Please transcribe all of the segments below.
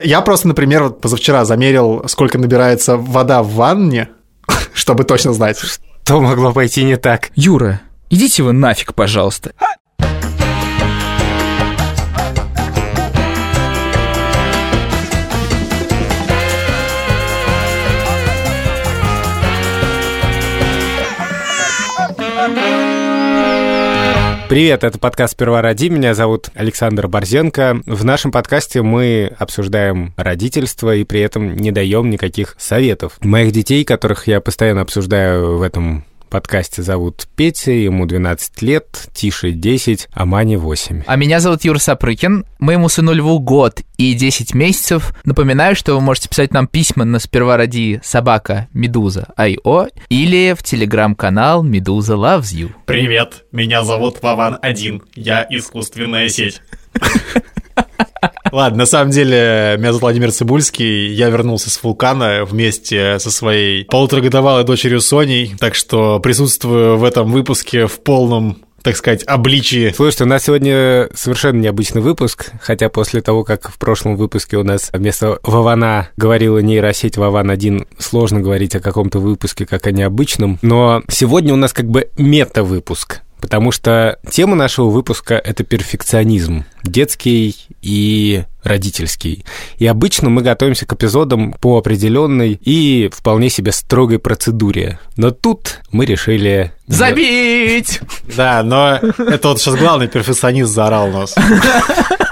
Я просто, например, вот позавчера замерил, сколько набирается вода в ванне, чтобы точно знать. Что могло пойти не так? Юра, идите вы нафиг, пожалуйста. Привет, это подкаст «Сперва роди». Меня зовут Александр Борзенко. В нашем подкасте мы обсуждаем родительство и при этом не даем никаких советов. Моих детей, которых я постоянно обсуждаю в этом подкасте зовут Петя, ему 12 лет, Тише 10, а Мане 8. А меня зовут Юра Сапрыкин, моему сыну Льву год и 10 месяцев. Напоминаю, что вы можете писать нам письма на сперва ради собака Медуза Айо или в телеграм-канал Медуза Loves You. Привет, меня зовут Вован-1, я искусственная сеть. Ладно, на самом деле, меня зовут Владимир Цибульский, я вернулся с вулкана вместе со своей полуторагодовалой дочерью Соней, так что присутствую в этом выпуске в полном так сказать, обличии. Слушайте, у нас сегодня совершенно необычный выпуск, хотя после того, как в прошлом выпуске у нас вместо Вована говорила нейросеть Вован-1, сложно говорить о каком-то выпуске как о необычном, но сегодня у нас как бы мета-выпуск потому что тема нашего выпуска — это перфекционизм, детский и родительский. И обычно мы готовимся к эпизодам по определенной и вполне себе строгой процедуре. Но тут мы решили... Забить! Да, но это вот сейчас главный перфекционист заорал нас.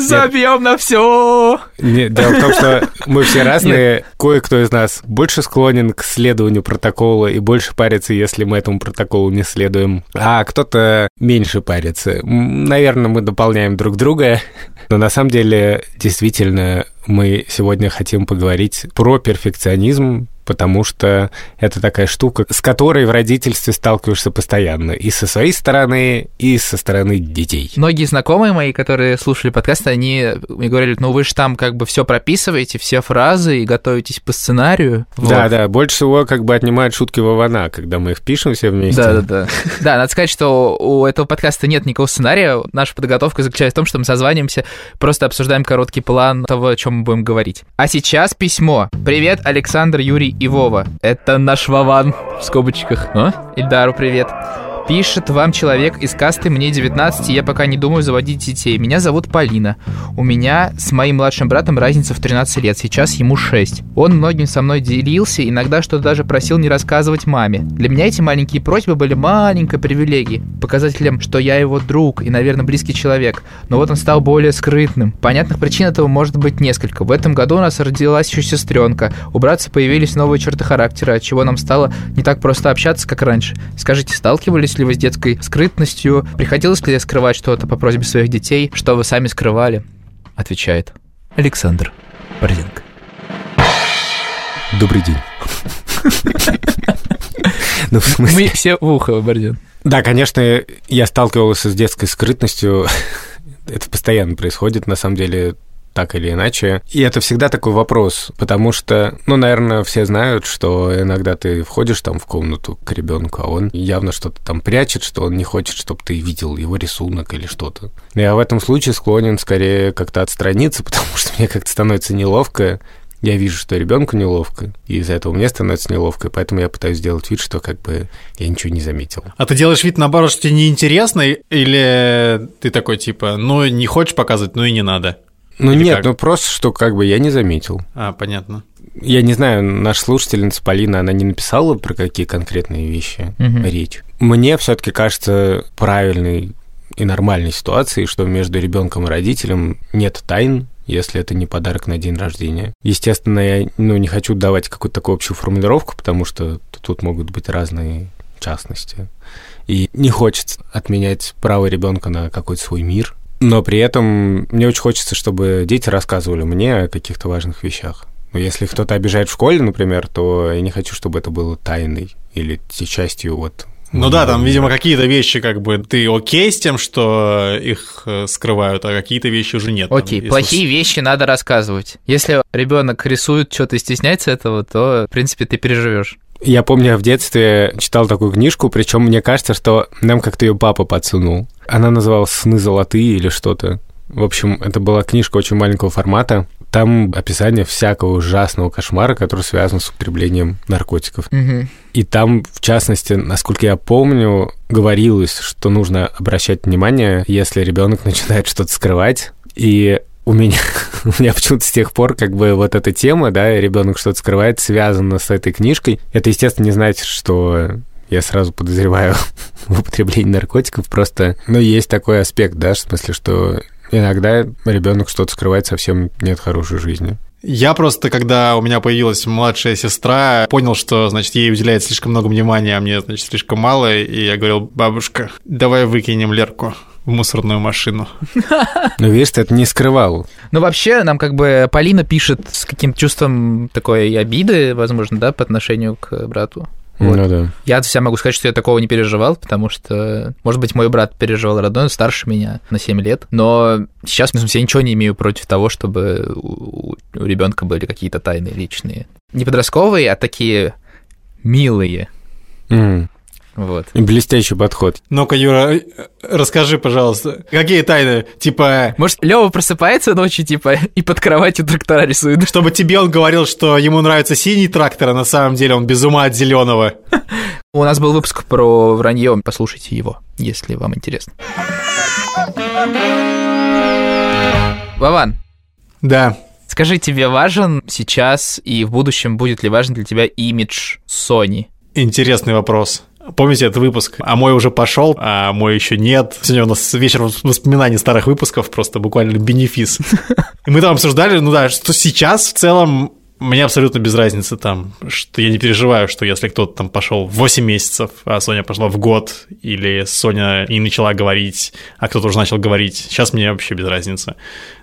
Забьем на все. Дело в том, что мы все разные. Кое-кто из нас больше склонен к следованию протокола и больше парится, если мы этому протоколу не следуем. А кто-то меньше парится. Наверное, мы дополняем друг друга. Но на самом деле, действительно, мы сегодня хотим поговорить про перфекционизм, потому что это такая штука, с которой в родительстве сталкиваешься постоянно. И со своей стороны, и со стороны детей. Многие знакомые мои, которые слушали подкаст, они мне говорили, ну вы же там как бы все прописываете, все фразы и готовитесь по сценарию. Да, вот. да, больше всего как бы отнимают шутки Вована, когда мы их пишем все вместе. Да, да, да. Да, надо сказать, что у этого подкаста нет никакого сценария. Наша подготовка заключается в том, что мы созваниваемся, просто обсуждаем короткий план того, о чем мы будем говорить. А сейчас письмо. Привет, Александр, Юрий и Вова. Это наш Вован в скобочках. А? Ильдару привет. Пишет вам человек из касты, мне 19, и я пока не думаю заводить детей. Меня зовут Полина. У меня с моим младшим братом разница в 13 лет, сейчас ему 6. Он многим со мной делился, иногда что-то даже просил не рассказывать маме. Для меня эти маленькие просьбы были маленькой привилегией, показателем, что я его друг и, наверное, близкий человек. Но вот он стал более скрытным. Понятных причин этого может быть несколько. В этом году у нас родилась еще сестренка. У братца появились новые черты характера, от чего нам стало не так просто общаться, как раньше. Скажите, сталкивались с детской скрытностью? Приходилось ли скрывать что-то по просьбе своих детей, что вы сами скрывали? Отвечает Александр Борзенко. Добрый день. Ну, в смысле... Мы все в ухо, Борден. Да, конечно, я сталкивался с детской скрытностью. Это постоянно происходит, на самом деле так или иначе. И это всегда такой вопрос, потому что, ну, наверное, все знают, что иногда ты входишь там в комнату к ребенку, а он явно что-то там прячет, что он не хочет, чтобы ты видел его рисунок или что-то. Я в этом случае склонен скорее как-то отстраниться, потому что мне как-то становится неловко, я вижу, что ребенку неловко, и из-за этого мне становится неловко, и поэтому я пытаюсь сделать вид, что как бы я ничего не заметил. А ты делаешь вид, наоборот, что тебе неинтересно, или ты такой, типа, ну, не хочешь показывать, ну и не надо? Ну Или нет, как? ну просто, что как бы я не заметил. А, понятно. Я не знаю, наша слушательница Полина, она не написала про какие конкретные вещи угу. речь. Мне все-таки кажется правильной и нормальной ситуацией, что между ребенком и родителем нет тайн, если это не подарок на день рождения. Естественно, я ну, не хочу давать какую-то такую общую формулировку, потому что тут могут быть разные частности. И не хочется отменять право ребенка на какой-то свой мир, но при этом мне очень хочется, чтобы дети рассказывали мне о каких-то важных вещах. Но если кто-то обижает в школе, например, то я не хочу, чтобы это было тайной или частью вот ну да, там, видимо, какие-то вещи, как бы, ты окей с тем, что их э, скрывают, а какие-то вещи уже нет. Окей, там, плохие если... вещи надо рассказывать. Если ребенок рисует что-то и стесняется этого, то, в принципе, ты переживешь. Я помню, я в детстве читал такую книжку, причем мне кажется, что нам как-то ее папа подсунул. Она называлась «Сны золотые» или что-то. В общем, это была книжка очень маленького формата там описание всякого ужасного кошмара, который связан с употреблением наркотиков. Мгм. И там, в частности, насколько я помню, говорилось, что нужно обращать внимание, если ребенок начинает что-то скрывать. И у меня, у меня почему-то с тех пор как бы вот эта тема, да, ребенок что-то скрывает, связана с этой книжкой. Это, естественно, не значит, что я сразу подозреваю в употреблении наркотиков. Просто, ну, есть такой аспект, да, в смысле, что иногда ребенок что-то скрывает совсем нет хорошей жизни. Я просто, когда у меня появилась младшая сестра, понял, что, значит, ей уделяет слишком много внимания, а мне, значит, слишком мало, и я говорил, бабушка, давай выкинем Лерку в мусорную машину. Но видишь, ты это не скрывал. Ну, вообще, нам как бы Полина пишет с каким-то чувством такой обиды, возможно, да, по отношению к брату. Вот. Ну да. Я от себя могу сказать, что я такого не переживал, потому что, может быть, мой брат переживал родной, он старше меня на 7 лет, но сейчас, в смысле, я ничего не имею против того, чтобы у, у ребенка были какие-то тайны личные. Не подростковые, а такие милые. М. Вот. Блестящий подход. Ну-ка, Юра, э, расскажи, пожалуйста, какие тайны? Типа, Может, Лева просыпается ночью, типа, и под кроватью трактора рисует. чтобы тебе он говорил, что ему нравится синий трактор, а на самом деле он без ума от зеленого. У нас был выпуск про вранье, послушайте его, если вам интересно. Вован, Да. скажи, тебе важен сейчас и в будущем будет ли важен для тебя имидж Sony? Интересный вопрос. Помните этот выпуск? А мой уже пошел, а мой еще нет. Сегодня у нас вечер воспоминаний старых выпусков, просто буквально бенефис. И мы там обсуждали, ну да, что сейчас в целом мне абсолютно без разницы там, что я не переживаю, что если кто-то там пошел в 8 месяцев, а Соня пошла в год, или Соня не начала говорить, а кто-то уже начал говорить, сейчас мне вообще без разницы.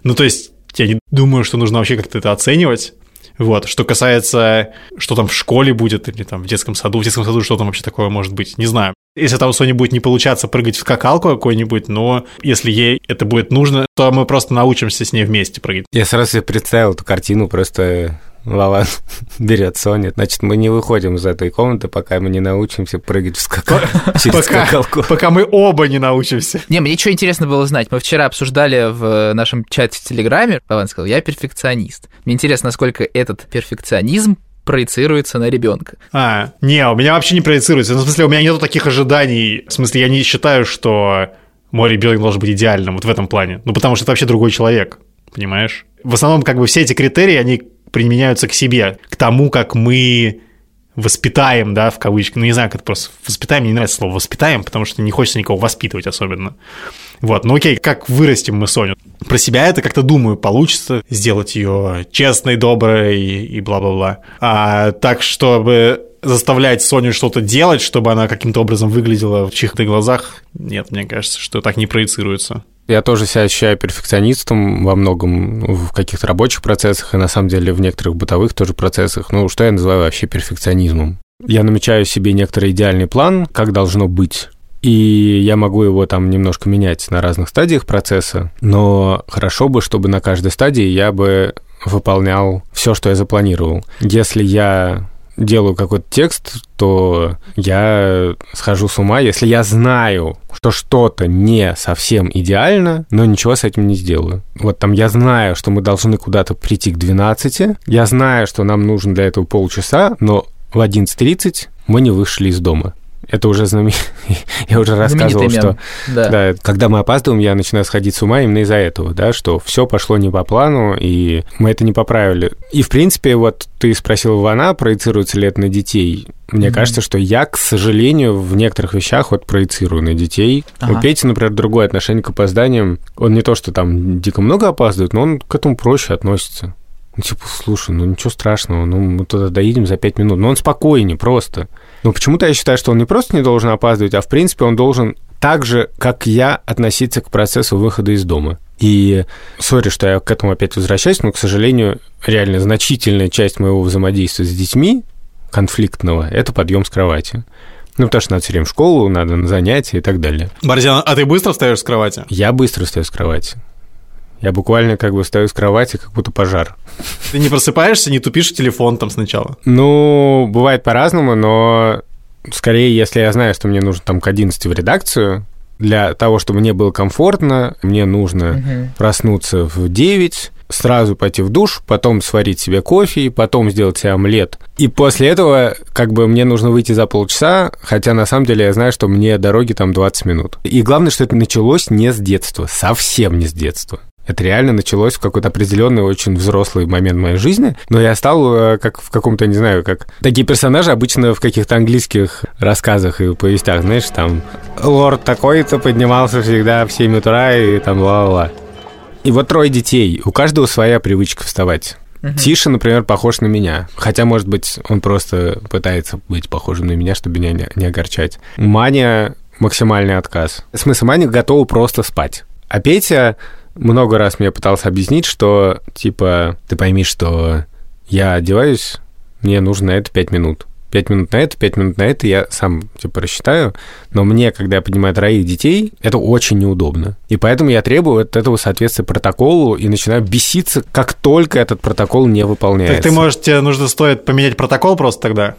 Ну, то есть, я не думаю, что нужно вообще как-то это оценивать. Вот. Что касается, что там в школе будет, или там в детском саду, в детском саду что там вообще такое может быть, не знаю. Если там у Сони будет не получаться прыгать в скакалку какой-нибудь, но если ей это будет нужно, то мы просто научимся с ней вместе прыгать. Я сразу себе представил эту картину, просто Вован берет Соню. Значит, мы не выходим из этой комнаты, пока мы не научимся прыгать в скакалку. Через Пока, скакалку. пока мы оба не научимся. Не, мне что интересно было знать. Мы вчера обсуждали в нашем чате в Телеграме. Вован сказал, я перфекционист. Мне интересно, насколько этот перфекционизм проецируется на ребенка. А, не, у меня вообще не проецируется. Ну, в смысле, у меня нету таких ожиданий. В смысле, я не считаю, что мой ребенок должен быть идеальным вот в этом плане. Ну, потому что это вообще другой человек, понимаешь? В основном, как бы все эти критерии, они применяются к себе, к тому, как мы воспитаем, да, в кавычках. Ну, не знаю, как это просто воспитаем, мне не нравится слово воспитаем, потому что не хочется никого воспитывать особенно. Вот, ну окей, как вырастим мы Соню? Про себя это как-то думаю, получится сделать ее честной, доброй и, бла-бла-бла. А так, чтобы заставлять Соню что-то делать, чтобы она каким-то образом выглядела в чьих-то глазах, нет, мне кажется, что так не проецируется. Я тоже себя ощущаю перфекционистом во многом ну, в каких-то рабочих процессах и на самом деле в некоторых бытовых тоже процессах. Ну, что я называю вообще перфекционизмом? Я намечаю себе некоторый идеальный план, как должно быть. И я могу его там немножко менять на разных стадиях процесса, но хорошо бы, чтобы на каждой стадии я бы выполнял все, что я запланировал. Если я делаю какой-то текст, то я схожу с ума, если я знаю, что что-то не совсем идеально, но ничего с этим не сделаю. Вот там я знаю, что мы должны куда-то прийти к 12, я знаю, что нам нужно для этого полчаса, но в 11.30 мы не вышли из дома. Это уже знамен... я уже рассказывал, Знаменитый что. Да. да, когда мы опаздываем, я начинаю сходить с ума именно из-за этого, да, что все пошло не по плану, и мы это не поправили. И, в принципе, вот ты спросил Ивана, проецируется ли это на детей. Мне Мгм. кажется, что я, к сожалению, в некоторых вещах вот проецирую на детей. Ага. У Пети, например, другое отношение к опозданиям. Он не то, что там дико много опаздывает, но он к этому проще относится. Ну, типа, слушай, ну ничего страшного, ну мы туда доедем за пять минут. Но он спокойнее просто. Но почему-то я считаю, что он не просто не должен опаздывать, а в принципе он должен так же, как я, относиться к процессу выхода из дома. И, сори, что я к этому опять возвращаюсь, но, к сожалению, реально значительная часть моего взаимодействия с детьми конфликтного – это подъем с кровати. Ну, потому что надо все время в школу, надо на занятия и так далее. Борзян, а ты быстро встаешь с кровати? Я быстро встаю с кровати. Я буквально как бы встаю с кровати, как будто пожар. Ты не просыпаешься, не тупишь телефон там сначала? Ну, бывает по-разному, но скорее, если я знаю, что мне нужно там к 11 в редакцию, для того, чтобы мне было комфортно, мне нужно Мгм. проснуться в 9, сразу пойти в душ, потом сварить себе кофе, потом сделать себе омлет. И после этого как бы мне нужно выйти за полчаса, хотя на самом деле я знаю, что мне дороги там 20 минут. И главное, что это началось не с детства, совсем не с детства. Это реально началось в какой-то определенный, очень взрослый момент моей жизни. Но я стал э, как в каком-то, не знаю, как... Такие персонажи обычно в каких-то английских рассказах и повестях, знаешь, там... Лорд такой-то поднимался всегда в 7 утра и там ла-ла-ла. И вот трое детей. У каждого своя привычка вставать. Угу. Тиша, например, похож на меня. Хотя, может быть, он просто пытается быть похожим на меня, чтобы меня не, не огорчать. Маня максимальный отказ. Смысл Маня готова просто спать. А Петя много раз мне пытался объяснить, что, типа, ты пойми, что я одеваюсь, мне нужно на это 5 минут. 5 минут на это, 5 минут на это, я сам, типа, рассчитаю. Но мне, когда я поднимаю троих детей, это очень неудобно. И поэтому я требую от этого соответствия протоколу и начинаю беситься, как только этот протокол не выполняется. Так ты, может, тебе нужно стоит поменять протокол просто тогда?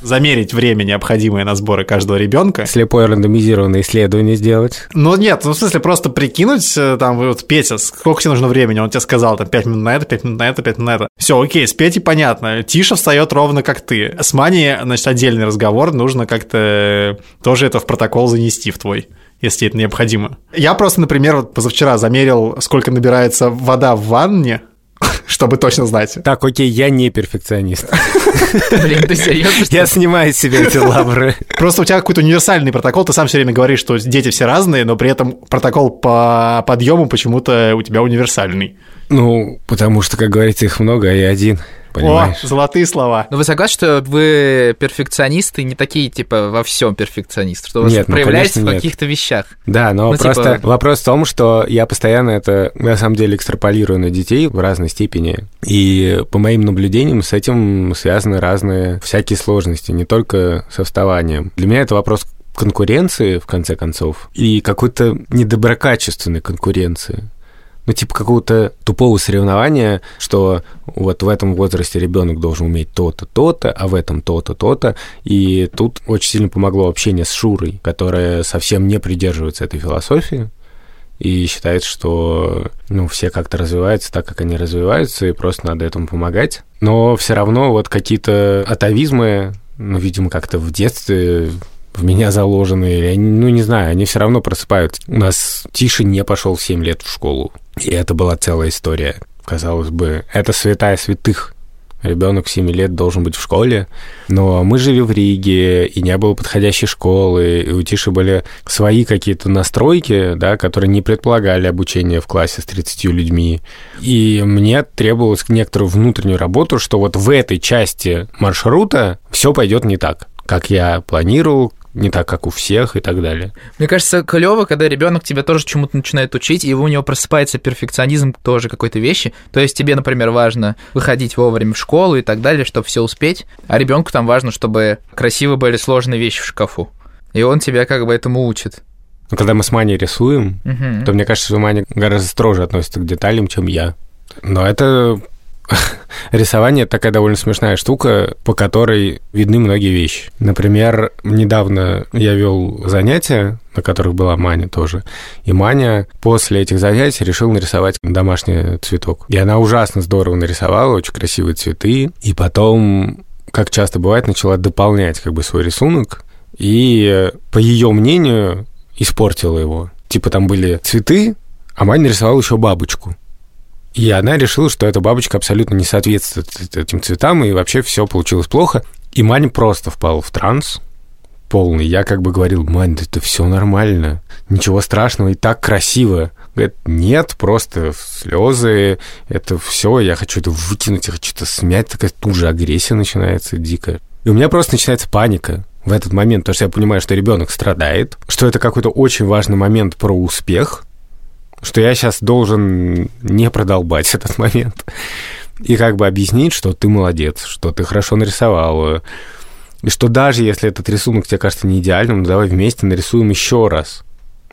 Замерить время, необходимое на сборы каждого ребенка. Слепое рандомизированное исследование сделать. Ну нет, ну в смысле просто прикинуть, э, там, вот Петя, сколько тебе нужно времени, он тебе сказал, там, 5 минут на это, 5 минут на это, 5 минут на это. Все, окей, с Петей понятно, Тиша встает ровно как ты. С Маней, значит, отдельный разговор, нужно как-то э, тоже это в протокол занести в твой если это необходимо. Я просто, например, вот позавчера замерил, сколько набирается вода в ванне, чтобы точно знать. Так, окей, я не перфекционист. Блин, ты серьезно? Я снимаю с себя эти лавры. Просто у тебя какой-то универсальный протокол, ты сам все время говоришь, что дети все разные, но при этом протокол по подъему почему-то у тебя универсальный. Ну, потому что, как говорится, их много, а я один. Понимаешь? О, золотые слова. Но вы согласны, что вы перфекционисты, не такие, типа, во всем перфекционисты, что вы нет, ну, проявляетесь в каких-то вещах? Да, но ну, просто типа... вопрос в том, что я постоянно это, на самом деле, экстраполирую на детей в разной степени. И по моим наблюдениям с этим связаны разные всякие сложности, не только со вставанием. Для меня это вопрос конкуренции, в конце концов, и какой-то недоброкачественной конкуренции ну, типа какого-то тупого соревнования, что вот в этом возрасте ребенок должен уметь то-то, то-то, а в этом то-то, то-то. И тут очень сильно помогло общение с Шурой, которая совсем не придерживается этой философии и считает, что ну, все как-то развиваются так, как они развиваются, и просто надо этому помогать. Но все равно вот какие-то атовизмы, ну, видимо, как-то в детстве в меня заложены, или, ну, не знаю, они все равно просыпаются. У нас Тише не пошел в 7 лет в школу. И это была целая история. Казалось бы, это святая святых. Ребенок 7 лет должен быть в школе, но мы жили в Риге, и не было подходящей школы, и у Тиши были свои какие-то настройки, да, которые не предполагали обучение в классе с 30 людьми. И мне требовалось некоторую внутреннюю работу, что вот в этой части маршрута все пойдет не так, как я планировал, не так, как у всех и так далее. Мне кажется, клево, когда ребенок тебя тоже чему-то начинает учить, и у него просыпается перфекционизм тоже какой-то вещи. То есть тебе, например, важно выходить вовремя в школу и так далее, чтобы все успеть, а ребенку там важно, чтобы красиво были сложные вещи в шкафу. И он тебя как бы этому учит. Но когда мы с Маней рисуем, угу. то мне кажется, что Маня гораздо строже относится к деталям, чем я. Но это рисование такая довольно смешная штука, по которой видны многие вещи. Например, недавно я вел занятия, на которых была Маня тоже. И Маня после этих занятий решила нарисовать домашний цветок. И она ужасно здорово нарисовала, очень красивые цветы. И потом, как часто бывает, начала дополнять как бы свой рисунок. И, по ее мнению, испортила его. Типа там были цветы, а Маня нарисовала еще бабочку. И она решила, что эта бабочка абсолютно не соответствует этим цветам, и вообще все получилось плохо. И Маня просто впала в транс полный. Я как бы говорил, Мань, да это все нормально, ничего страшного, и так красиво. Говорит, нет, просто слезы, это все, я хочу это выкинуть, я хочу это смять, такая тут же агрессия начинается дикая. И у меня просто начинается паника в этот момент, потому что я понимаю, что ребенок страдает, что это какой-то очень важный момент про успех, что я сейчас должен не продолбать этот момент и как бы объяснить, что ты молодец, что ты хорошо нарисовал, и что даже если этот рисунок тебе кажется не идеальным, давай вместе нарисуем еще раз.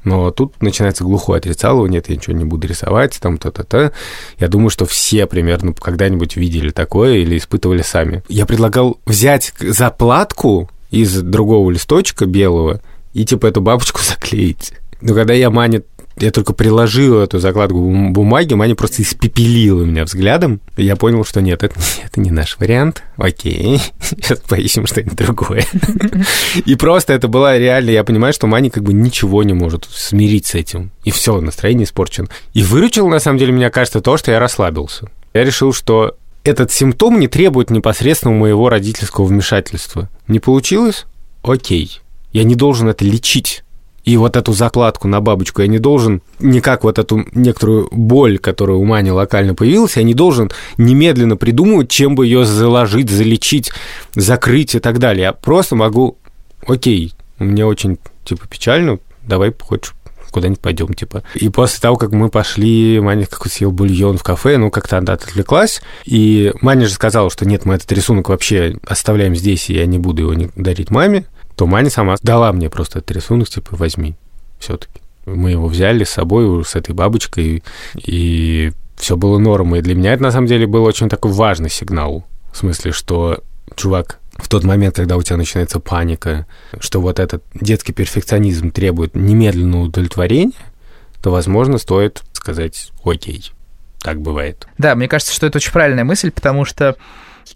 Но тут начинается глухое отрицалово, нет, я ничего не буду рисовать, там то-то-то. Я думаю, что все примерно когда-нибудь видели такое или испытывали сами. Я предлагал взять заплатку из другого листочка белого и типа эту бабочку заклеить. Но когда я Мане я только приложил эту закладку бумаги, Маня просто испепелила меня взглядом. И я понял, что нет, это, это не наш вариант. Окей, сейчас поищем что-нибудь другое. И просто это было реально, я понимаю, что Маня как бы ничего не может смирить с этим. И все, настроение испорчено. И выручил, на самом деле, мне кажется, то, что я расслабился. Я решил, что этот симптом не требует непосредственно моего родительского вмешательства. Не получилось? Окей. Я не должен это лечить и вот эту закладку на бабочку я не должен, никак вот эту некоторую боль, которая у Мани локально появилась, я не должен немедленно придумывать, чем бы ее заложить, залечить, закрыть и так далее. Я просто могу, окей, мне очень, типа, печально, давай хочешь куда-нибудь пойдем, типа. И после того, как мы пошли, Маня какой съел бульон в кафе, ну, как-то она отвлеклась, и Маня же сказала, что нет, мы этот рисунок вообще оставляем здесь, и я не буду его дарить маме то Маня сама дала мне просто этот рисунок, типа, возьми все-таки. Мы его взяли с собой, с этой бабочкой, и все было нормой. И для меня это, на самом деле, был очень такой важный сигнал. В смысле, что, чувак, в тот момент, когда у тебя начинается паника, что вот этот детский перфекционизм требует немедленного удовлетворения, то, возможно, стоит сказать «Окей, так бывает». Да, мне кажется, что это очень правильная мысль, потому что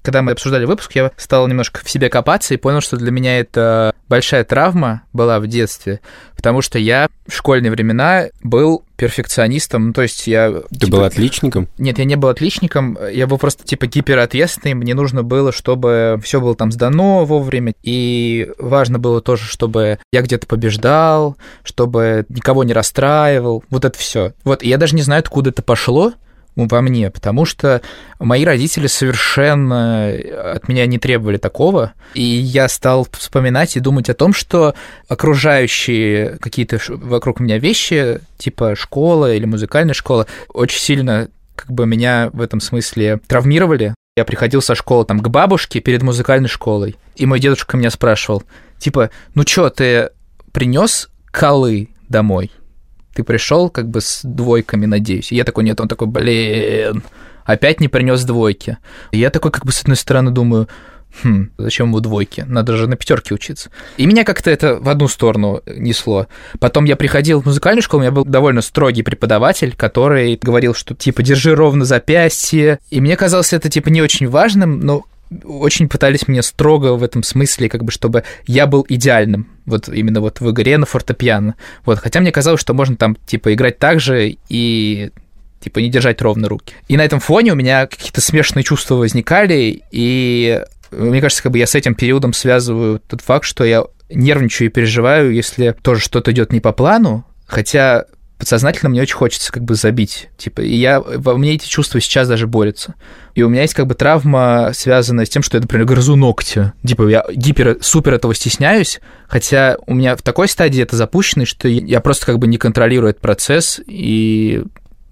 когда мы обсуждали выпуск, я стал немножко в себе копаться и понял, что для меня это большая травма была в детстве, потому что я в школьные времена был перфекционистом, ну, то есть я... Ты типа, был отличником? Нет, я не был отличником, я был просто типа гиперответственный, мне нужно было, чтобы все было там сдано вовремя, и важно было тоже, чтобы я где-то побеждал, чтобы никого не расстраивал, вот это все. Вот, я даже не знаю, откуда это пошло, во мне, потому что мои родители совершенно от меня не требовали такого, и я стал вспоминать и думать о том, что окружающие какие-то вокруг меня вещи, типа школа или музыкальная школа, очень сильно как бы меня в этом смысле травмировали. Я приходил со школы там к бабушке перед музыкальной школой, и мой дедушка меня спрашивал, типа, ну чё, ты принес колы домой? Ты пришел как бы с двойками, надеюсь. И я такой, нет, он такой, блин, опять не принес двойки. И я такой, как бы, с одной стороны, думаю, хм, зачем ему двойки? Надо же на пятерке учиться. И меня как-то это в одну сторону несло. Потом я приходил в музыкальную школу, у меня был довольно строгий преподаватель, который говорил, что типа держи ровно запястье. И мне казалось это типа не очень важным, но очень пытались мне строго в этом смысле, как бы, чтобы я был идеальным, вот именно вот в игре на фортепиано. Вот, хотя мне казалось, что можно там, типа, играть так же и типа не держать ровно руки. И на этом фоне у меня какие-то смешанные чувства возникали, и мне кажется, как бы я с этим периодом связываю тот факт, что я нервничаю и переживаю, если тоже что-то идет не по плану, хотя подсознательно мне очень хочется как бы забить. Типа, и я, во мне эти чувства сейчас даже борются. И у меня есть как бы травма, связанная с тем, что я, например, грызу ногти. Типа, я гипер, супер этого стесняюсь, хотя у меня в такой стадии это запущено, что я просто как бы не контролирую этот процесс, и,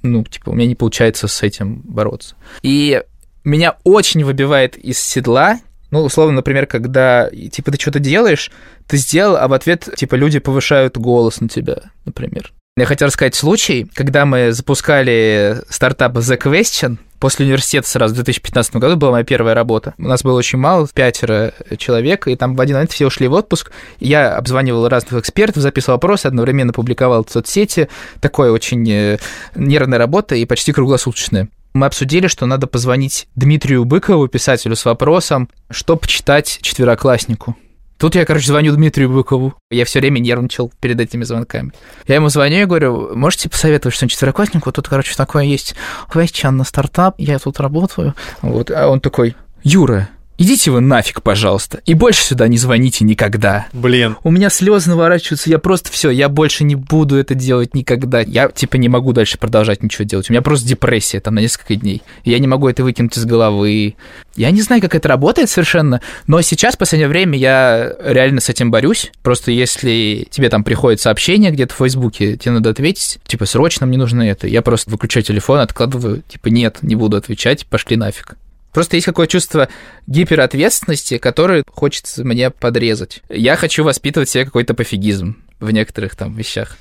ну, типа, у меня не получается с этим бороться. И меня очень выбивает из седла, ну, условно, например, когда, типа, ты что-то делаешь, ты сделал, а в ответ, типа, люди повышают голос на тебя, например. Я хотел рассказать случай, когда мы запускали стартап The Question, После университета сразу в 2015 году была моя первая работа. У нас было очень мало, пятеро человек, и там в один момент все ушли в отпуск. Я обзванивал разных экспертов, записывал вопросы, одновременно публиковал в соцсети. Такое очень э, нервная работа и почти круглосуточная. Мы обсудили, что надо позвонить Дмитрию Быкову, писателю, с вопросом, что почитать четверокласснику. Тут я, короче, звоню Дмитрию Быкову. Я все время нервничал перед этими звонками. Я ему звоню и говорю, можете посоветовать что-нибудь четверокласснику? Тут, короче, такое есть. Question на стартап, я тут работаю. Вот. А он такой, Юра, идите вы нафиг, пожалуйста, и больше сюда не звоните никогда. Блин. У меня слезы наворачиваются, я просто все, я больше не буду это делать никогда. Я, типа, не могу дальше продолжать ничего делать. У меня просто депрессия там на несколько дней. Я не могу это выкинуть из головы. Я не знаю, как это работает совершенно, но сейчас, в последнее время, я реально с этим борюсь. Просто если тебе там приходит сообщение где-то в Фейсбуке, тебе надо ответить, типа, срочно мне нужно это. Я просто выключаю телефон, откладываю, типа, нет, не буду отвечать, пошли нафиг. Просто есть какое-то чувство гиперответственности, которое хочется мне подрезать. Я хочу воспитывать себе какой-то пофигизм в некоторых там вещах.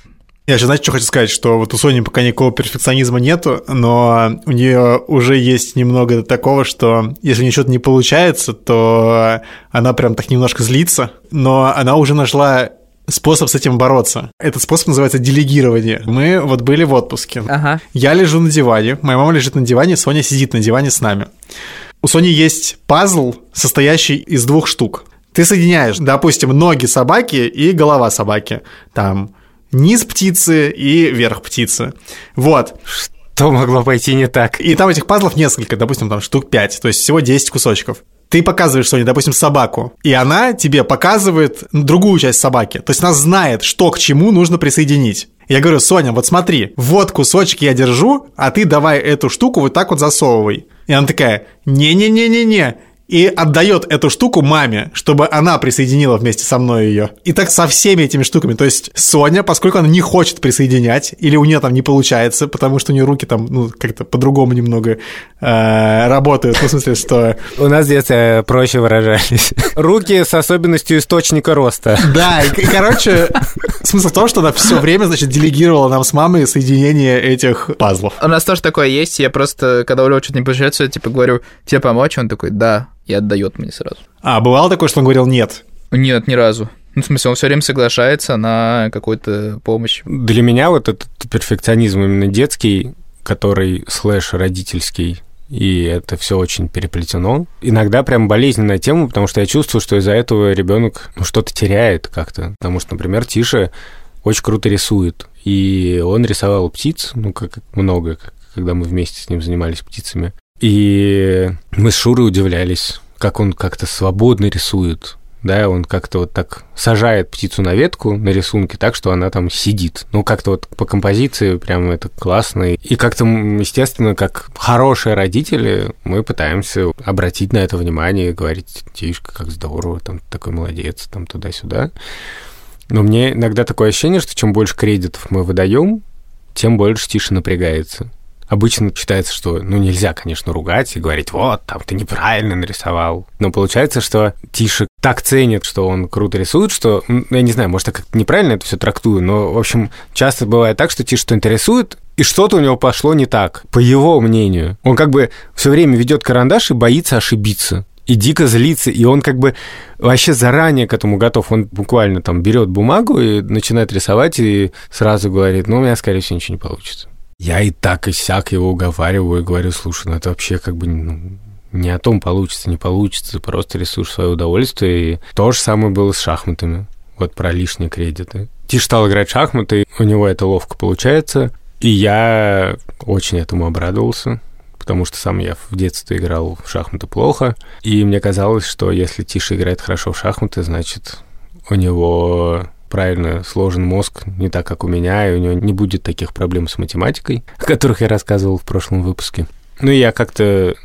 Я сейчас, знаете, что хочу сказать, что вот у Сони пока никакого перфекционизма нету, но у нее уже есть немного такого, что если у нее что-то не получается, то она прям так немножко злится, но она уже нашла способ с этим бороться. Этот способ называется делегирование. Мы вот были в отпуске. Ага. Я лежу на диване, моя мама лежит на диване, Соня сидит на диване с нами. У Сони есть пазл, состоящий из двух штук. Ты соединяешь, допустим, ноги собаки и голова собаки. Там низ птицы и верх птицы. Вот. Что могло пойти не так? И там этих пазлов несколько, допустим, там штук 5, то есть всего 10 кусочков. Ты показываешь Соне, допустим, собаку, и она тебе показывает другую часть собаки. То есть она знает, что к чему нужно присоединить. Я говорю, Соня, вот смотри, вот кусочек я держу, а ты давай эту штуку вот так вот засовывай. И она такая, не-не-не-не-не, и отдает эту штуку маме, чтобы она присоединила вместе со мной ее. И так со всеми этими штуками. То есть Соня, поскольку она не хочет присоединять, или у нее там не получается, потому что у нее руки там, ну, как-то по-другому немного э, работают, ну, в смысле, что... У нас здесь э, проще выражались. Руки с особенностью источника роста. Да, и, и короче, смысл в том, что она все время, значит, делегировала нам с мамой соединение этих пазлов. У нас тоже такое есть, я просто, когда у Лёва что-то не получается, я типа говорю, тебе помочь? Он такой, да, и отдает мне сразу. А, бывало такое, что он говорил нет? Нет, ни разу. Ну, в смысле, он все время соглашается на какую-то помощь. Для меня вот этот перфекционизм именно детский, который слэш родительский, и это все очень переплетено. Иногда прям болезненная тема, потому что я чувствую, что из-за этого ребенок ну, что-то теряет как-то. Потому что, например, Тиша очень круто рисует. И он рисовал птиц, ну, как много, когда мы вместе с ним занимались птицами. И мы с Шурой удивлялись, как он как-то свободно рисует. Да, он как-то вот так сажает птицу на ветку на рисунке так, что она там сидит. Ну, как-то вот по композиции прям это классно. И как-то, естественно, как хорошие родители, мы пытаемся обратить на это внимание говорить, Тишка, как здорово, там такой молодец, там туда-сюда. Но мне иногда такое ощущение, что чем больше кредитов мы выдаем, тем больше Тиша напрягается обычно считается, что, ну, нельзя, конечно, ругать и говорить, вот, там, ты неправильно нарисовал. Но получается, что Тиша так ценит, что он круто рисует, что, я не знаю, может, я как-то неправильно это все трактую, но, в общем, часто бывает так, что Тиша что-то рисует, и что-то у него пошло не так, по его мнению. Он как бы все время ведет карандаш и боится ошибиться и дико злится, и он как бы вообще заранее к этому готов. Он буквально там берет бумагу и начинает рисовать, и сразу говорит, ну, у меня, скорее всего, ничего не получится. Я и так и сяк его уговариваю и говорю, слушай, ну это вообще как бы ну, не о том получится, не получится, просто рисуешь свое удовольствие. И то же самое было с шахматами. Вот про лишние кредиты. Тиш стал играть в шахматы, у него это ловко получается, и я очень этому обрадовался, потому что сам я в детстве играл в шахматы плохо, и мне казалось, что если Тиша играет хорошо в шахматы, значит, у него правильно сложен мозг, не так, как у меня, и у него не будет таких проблем с математикой, о которых я рассказывал в прошлом выпуске. Ну, я как-то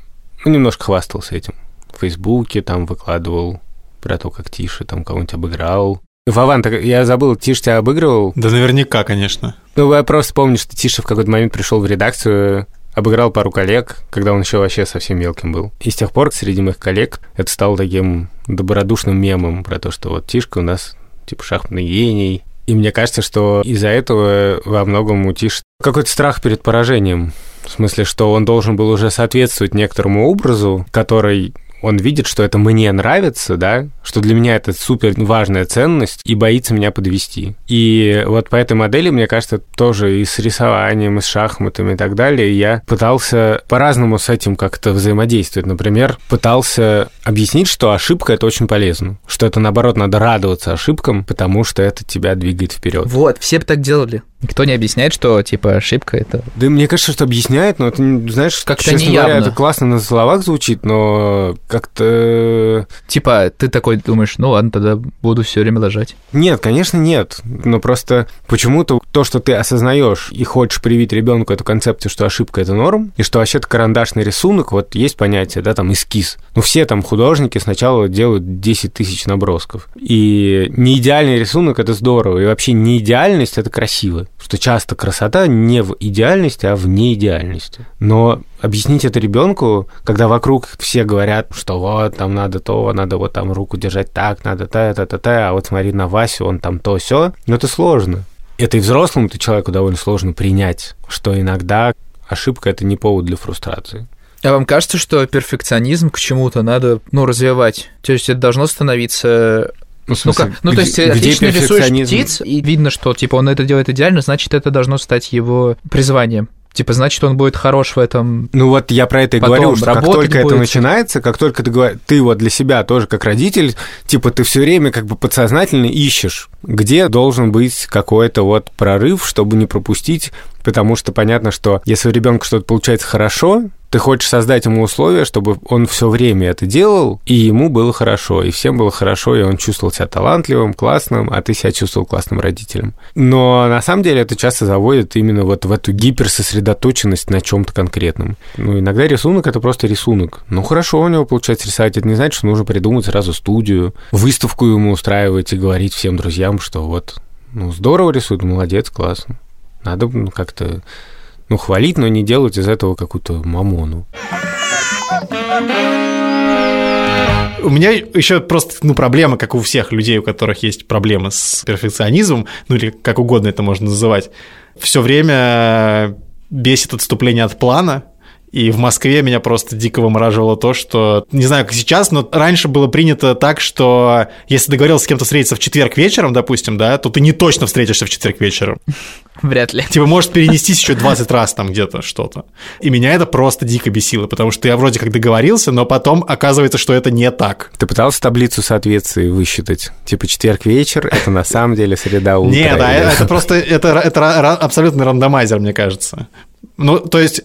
ну, немножко хвастался этим. В Фейсбуке там выкладывал про то, как Тиша там кого-нибудь обыграл. Вован, так я забыл, Тиша тебя обыгрывал? Да наверняка, конечно. Ну, я просто помню, что Тиша в какой-то момент пришел в редакцию, обыграл пару коллег, когда он еще вообще совсем мелким был. И с тех пор среди моих коллег это стало таким добродушным мемом про то, что вот Тишка у нас типа шахматный гений. И мне кажется, что из-за этого во многом утишь какой-то страх перед поражением. В смысле, что он должен был уже соответствовать некоторому образу, который он видит, что это мне нравится, да, что для меня это супер важная ценность и боится меня подвести. И вот по этой модели, мне кажется, тоже и с рисованием, и с шахматами и так далее, я пытался по-разному с этим как-то взаимодействовать. Например, пытался объяснить, что ошибка это очень полезно, что это наоборот надо радоваться ошибкам, потому что это тебя двигает вперед. Вот, все бы так делали. Никто не объясняет, что, типа, ошибка это... Да мне кажется, что объясняет, но это, знаешь, как-то честно неявно. говоря, это классно на словах звучит, но как-то... Типа, ты такой думаешь, ну ладно, тогда буду все время ложать. Нет, конечно, нет. Но просто почему-то то, что ты осознаешь и хочешь привить ребенку эту концепцию, что ошибка это норм, и что вообще-то карандашный рисунок, вот есть понятие, да, там эскиз. Ну, все там художники сначала делают 10 тысяч набросков. И не идеальный рисунок это здорово, и вообще не идеальность это красиво. Что часто красота не в идеальности, а в неидеальности. Но объяснить это ребенку, когда вокруг все говорят, что вот там надо то, надо вот там руку держать так, надо та, та, та, та, а вот смотри на Васю, он там то, все, но это сложно. Это и взрослому ты человеку довольно сложно принять, что иногда ошибка это не повод для фрустрации. А вам кажется, что перфекционизм к чему-то надо, ну, развивать? То есть это должно становиться Ну, смысле, ну, ну то есть где отлично рисуешь птиц, и видно, что типа он это делает идеально, значит, это должно стать его призванием. Типа, значит, он будет хорош в этом. Ну вот я про это и говорю, что как только будет. это начинается, как только ты, ты вот для себя тоже как родитель, типа ты все время как бы подсознательно ищешь, где должен быть какой-то вот прорыв, чтобы не пропустить, потому что понятно, что если у ребенка что-то получается хорошо, ты хочешь создать ему условия, чтобы он все время это делал, и ему было хорошо, и всем было хорошо, и он чувствовал себя талантливым, классным, а ты себя чувствовал классным родителем. Но на самом деле это часто заводит именно вот в эту гиперсосредоточенность на чем-то конкретном. Ну, иногда рисунок — это просто рисунок. Ну, хорошо у него получается рисовать, это не значит, что нужно придумать сразу студию, выставку ему устраивать и говорить всем друзьям, что вот, ну, здорово рисует, молодец, классно. Надо ну, как-то ну, хвалить, но не делать из этого какую-то мамону. У меня еще просто ну, проблема, как у всех людей, у которых есть проблемы с перфекционизмом, ну или как угодно это можно называть, все время бесит отступление от плана, и в Москве меня просто дико вымораживало то, что, не знаю, как сейчас, но раньше было принято так, что если договорился с кем-то встретиться в четверг вечером, допустим, да, то ты не точно встретишься в четверг вечером. Вряд ли. Типа может перенестись еще 20 раз там где-то что-то. И меня это просто дико бесило, потому что я вроде как договорился, но потом оказывается, что это не так. Ты пытался таблицу соответствий высчитать? Типа четверг вечер, это на самом деле среда утра. Нет, да, это просто, это, это абсолютно рандомайзер, мне кажется. Ну, то есть,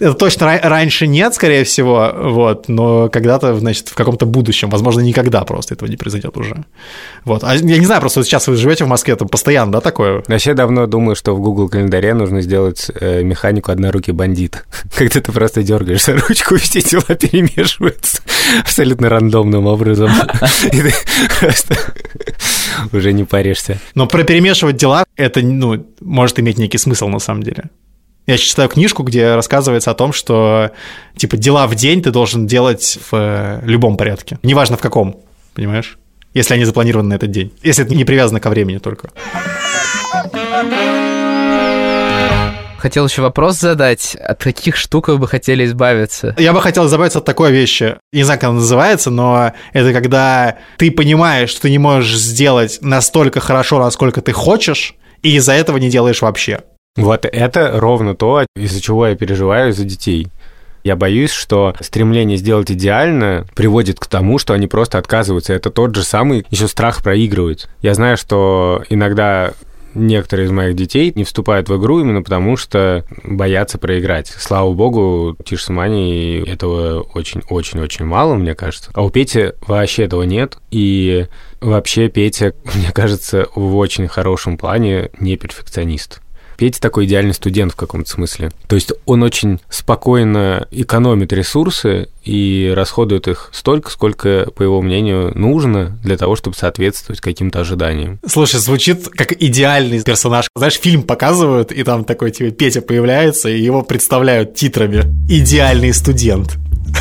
это точно раньше нет, скорее всего, вот, но когда-то, значит, в каком-то будущем, возможно, никогда просто этого не произойдет уже. Вот. А я не знаю, просто сейчас вы живете в Москве, там постоянно, да, такое? Вообще давно думаю, что в Google календаре нужно сделать э, механику однорукий бандит. Когда ты просто дергаешь за ручку, все дела перемешиваются абсолютно рандомным образом. И ты просто уже не паришься. Но про перемешивать дела, это, ну, может иметь некий смысл на самом деле. Я читаю книжку, где рассказывается о том, что типа дела в день ты должен делать в э, любом порядке. Неважно в каком, понимаешь? Если они запланированы на этот день. Если это не привязано ко времени только. Хотел еще вопрос задать. От каких штук вы бы хотели избавиться? Я бы хотел избавиться от такой вещи. Не знаю, как она называется, но это когда ты понимаешь, что ты не можешь сделать настолько хорошо, насколько ты хочешь, и из-за этого не делаешь вообще. Вот это ровно то, из-за чего я переживаю за детей. Я боюсь, что стремление сделать идеально приводит к тому, что они просто отказываются. Это тот же самый еще страх проигрывать. Я знаю, что иногда некоторые из моих детей не вступают в игру именно потому, что боятся проиграть. Слава богу, Тиш Самани этого очень-очень-очень мало, мне кажется. А у Пети вообще этого нет. И вообще Петя, мне кажется, в очень хорошем плане не перфекционист. Петя такой идеальный студент в каком-то смысле. То есть он очень спокойно экономит ресурсы и расходует их столько, сколько, по его мнению, нужно для того, чтобы соответствовать каким-то ожиданиям. Слушай, звучит как идеальный персонаж. Знаешь, фильм показывают, и там такой типа Петя появляется, и его представляют титрами «Идеальный студент»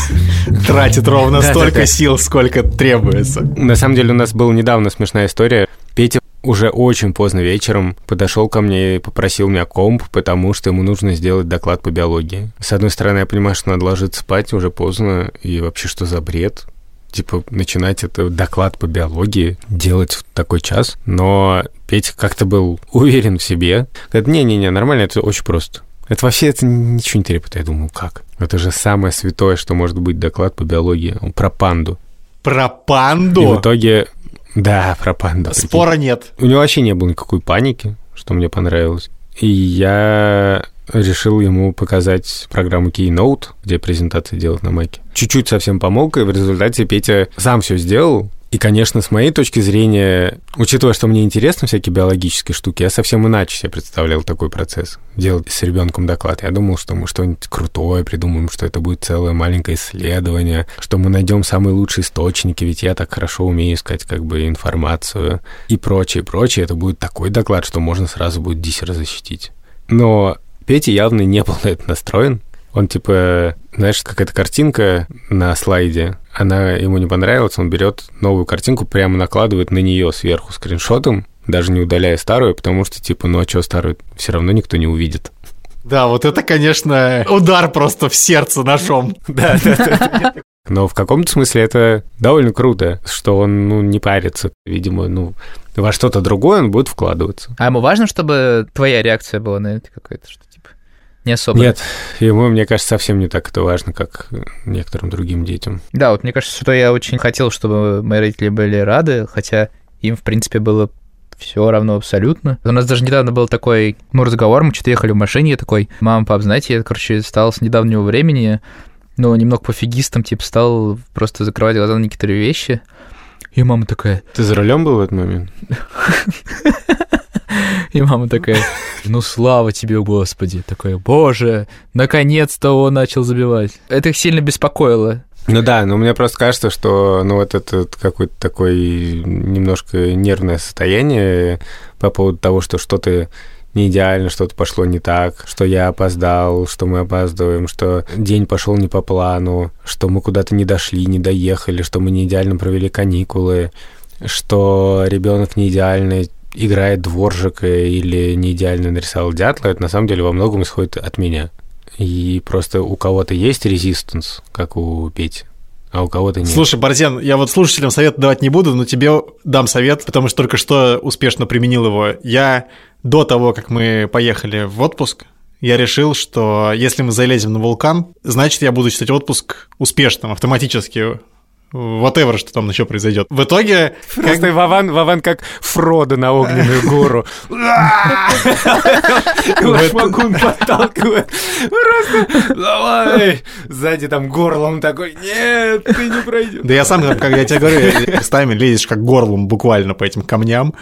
тратит ровно столько сил, сколько требуется. На самом деле у нас была недавно смешная история. Петя уже очень поздно вечером подошел ко мне и попросил меня комп, потому что ему нужно сделать доклад по биологии. С одной стороны, я понимаю, что надо ложиться спать, уже поздно, и вообще что за бред? Типа, начинать это доклад по биологии делать в такой час. Но Петя как-то был уверен в себе. Говорит, не-не-не, нормально, это очень просто. Это вообще это ничего не требует. Я думаю, как? Это же самое святое, что может быть доклад по биологии. Про панду. Про панду? И в итоге да, про панду. Спора нет. У него вообще не было никакой паники, что мне понравилось. И я решил ему показать программу Keynote, где презентации делать на Маке. Чуть-чуть совсем помог, и в результате Петя сам все сделал, и, конечно, с моей точки зрения, учитывая, что мне интересны всякие биологические штуки, я совсем иначе себе представлял такой процесс. Делать с ребенком доклад. Я думал, что мы что-нибудь крутое придумаем, что это будет целое маленькое исследование, что мы найдем самые лучшие источники, ведь я так хорошо умею искать как бы информацию и прочее, прочее. Это будет такой доклад, что можно сразу будет диссер защитить. Но Петя явно не был на это настроен. Он типа, знаешь, какая-то картинка на слайде, она ему не понравилась, он берет новую картинку, прямо накладывает на нее сверху скриншотом, даже не удаляя старую, потому что типа, ну а что старую, все равно никто не увидит. Да, вот это, конечно, удар просто в сердце ножом. Да, да, да. Но в каком-то смысле это довольно круто, что он ну, не парится. Видимо, ну, во что-то другое он будет вкладываться. А ему важно, чтобы твоя реакция была на это какая-то, что не особо? Нет, ему, мне кажется, совсем не так это важно, как некоторым другим детям. Да, вот мне кажется, что я очень хотел, чтобы мои родители были рады, хотя им, в принципе, было все равно абсолютно. У нас даже недавно был такой, ну, разговор, мы что-то ехали в машине, я такой, мама, пап, знаете, я, короче, стал с недавнего времени, ну, немного пофигистом, типа, стал просто закрывать глаза на некоторые вещи. И мама такая... Ты за рулем был в этот момент? И мама такая, ну слава тебе, Господи. Такая, боже, наконец-то он начал забивать. Это их сильно беспокоило. Ну да, но мне просто кажется, что ну вот это какое-то такое немножко нервное состояние по поводу того, что что-то не идеально, что-то пошло не так, что я опоздал, что мы опаздываем, что день пошел не по плану, что мы куда-то не дошли, не доехали, что мы не идеально провели каникулы, что ребенок не идеально играет дворжика или не идеально нарисовал дятла, это на самом деле во многом исходит от меня. И просто у кого-то есть резистанс, как у Пети, а у кого-то нет. Слушай, Борзен, я вот слушателям совет давать не буду, но тебе дам совет, потому что только что успешно применил его. Я до того, как мы поехали в отпуск, я решил, что если мы залезем на вулкан, значит, я буду считать отпуск успешным автоматически whatever, что там еще произойдет. В итоге... Просто как... Вован, Вован как Фродо на огненную гору. Шмагун подталкивает. Просто давай. Сзади там горлом такой, нет, ты не пройдешь. Да я сам, как я тебе говорю, стами лезешь как горлом буквально по этим камням,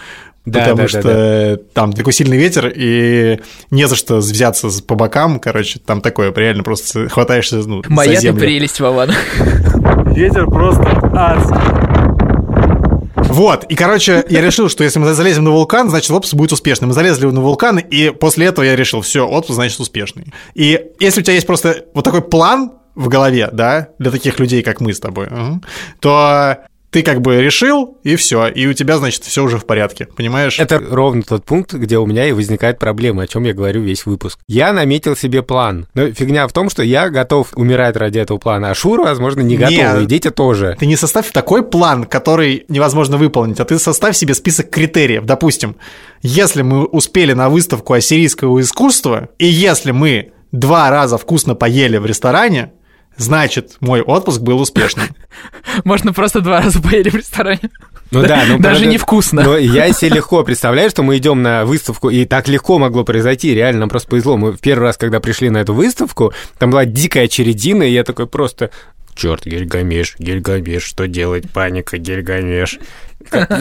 да, потому да, что да, да. там такой сильный ветер, и не за что взяться по бокам, короче, там такое, реально просто хватаешься ну, Моя за землю. прелесть, Вован. Ветер просто адский. Вот, и, короче, я решил, что если мы залезем на вулкан, значит, отпуск будет успешным. Мы залезли на вулкан, и после этого я решил, все, отпуск, значит, успешный. И если у тебя есть просто вот такой план в голове, да, для таких людей, как мы с тобой, то ты как бы решил, и все, и у тебя, значит, все уже в порядке, понимаешь? Это ровно тот пункт, где у меня и возникает проблема, о чем я говорю весь выпуск. Я наметил себе план, но фигня в том, что я готов умирать ради этого плана, а Шура, возможно, не готов, и дети тоже. Ты не составь такой план, который невозможно выполнить, а ты составь себе список критериев. Допустим, если мы успели на выставку ассирийского искусства, и если мы два раза вкусно поели в ресторане, значит, мой отпуск был успешным. Можно просто два раза поели в ресторане. Ну да, ну даже невкусно. Но я себе легко представляю, что мы идем на выставку, и так легко могло произойти, реально, нам просто повезло. Мы в первый раз, когда пришли на эту выставку, там была дикая чередина, и я такой просто, черт, Гильгамеш, Гильгамеш, что делать, паника, Гильгамеш.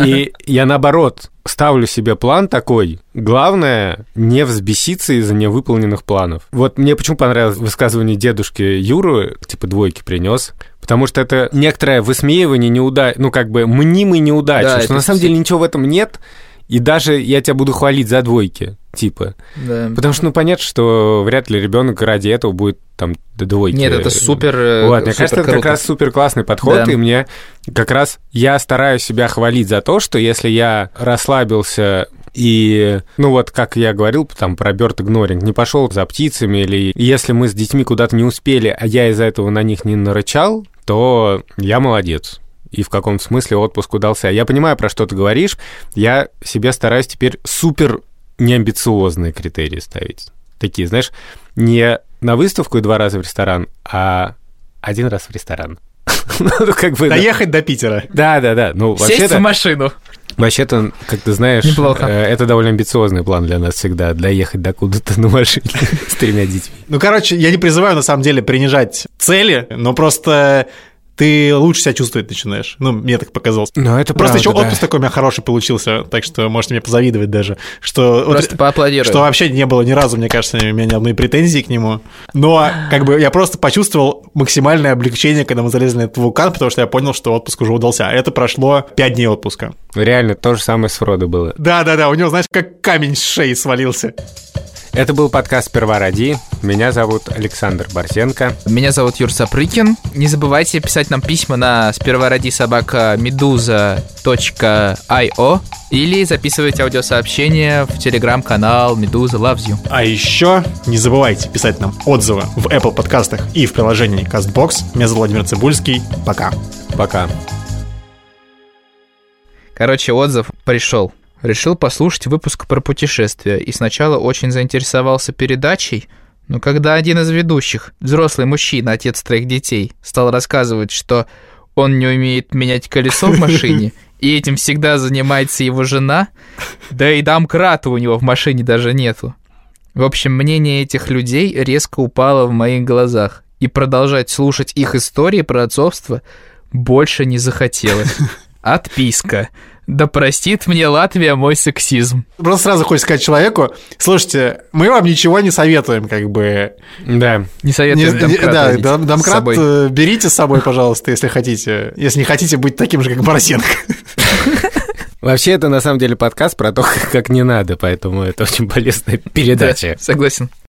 И я наоборот ставлю себе план такой. Главное, не взбеситься из-за невыполненных планов. Вот мне почему понравилось высказывание дедушки Юру, типа двойки принес, потому что это некоторое высмеивание неудач, ну как бы мнимой неудачи, да, что на самом деле ничего в этом нет, и даже я тебя буду хвалить за двойки, типа. Да. Потому что, ну, понятно, что вряд ли ребенок ради этого будет там до двойки. Нет, это супер. Э, вот, мне кажется, круто. это как раз супер классный подход, да. и мне как раз я стараюсь себя хвалить за то, что если я расслабился и, ну вот, как я говорил, там, про Бёрд Игноринг, не пошел за птицами, или если мы с детьми куда-то не успели, а я из-за этого на них не нарычал, то я молодец и в каком смысле отпуск удался. Я понимаю, про что ты говоришь. Я себе стараюсь теперь супер неамбициозные критерии ставить. Такие, знаешь, не на выставку и два раза в ресторан, а один раз в ресторан. ну, как бы, Доехать до Питера. Да, да, да. Ну, Сесть в машину. Вообще-то, как ты знаешь, Неплохо. Э, это довольно амбициозный план для нас всегда, доехать до куда-то на машине с тремя детьми. Ну, короче, я не призываю, на самом деле, принижать цели, но просто ты лучше себя чувствовать начинаешь. Ну, мне так показалось. Ну, это Просто правда, еще отпуск такой у меня хороший получился, так что можете мне позавидовать даже. Что, Просто вот, поаплодирую. Что вообще не было ни разу, мне кажется, у меня ни одной претензии к нему. Но как бы я просто почувствовал максимальное облегчение, когда мы залезли на этот вулкан, потому что я понял, что отпуск уже удался. А это прошло 5 дней отпуска. Реально, то же самое с Фродо было. Да-да-да, у него, знаешь, как камень с шеи свалился. Это был подкаст «Сперва ради». Меня зовут Александр Барсенко. Меня зовут Юр Сапрыкин. Не забывайте писать нам письма на сперва ради собака meduza.io или записывать аудиосообщения в телеграм-канал Медуза Loves You. А еще не забывайте писать нам отзывы в Apple подкастах и в приложении CastBox. Меня зовут Владимир Цибульский. Пока. Пока. Короче, отзыв пришел. Решил послушать выпуск про путешествия и сначала очень заинтересовался передачей, но когда один из ведущих, взрослый мужчина, отец троих детей, стал рассказывать, что он не умеет менять колесо в машине, и этим всегда занимается его жена, да и домкрата у него в машине даже нету. В общем, мнение этих людей резко упало в моих глазах, и продолжать слушать их истории про отцовство больше не захотелось. Отписка. Да простит мне Латвия мой сексизм. Просто сразу хочется сказать человеку, слушайте, мы вам ничего не советуем, как бы... Да. Не советуем Не- домкрат да, водить дом- с домкрат собой. э, берите с собой, пожалуйста, если хотите. Если не хотите быть таким же, как Борисенко. Вообще, это на самом деле подкаст про то, как не надо, поэтому это очень полезная передача. Да, согласен.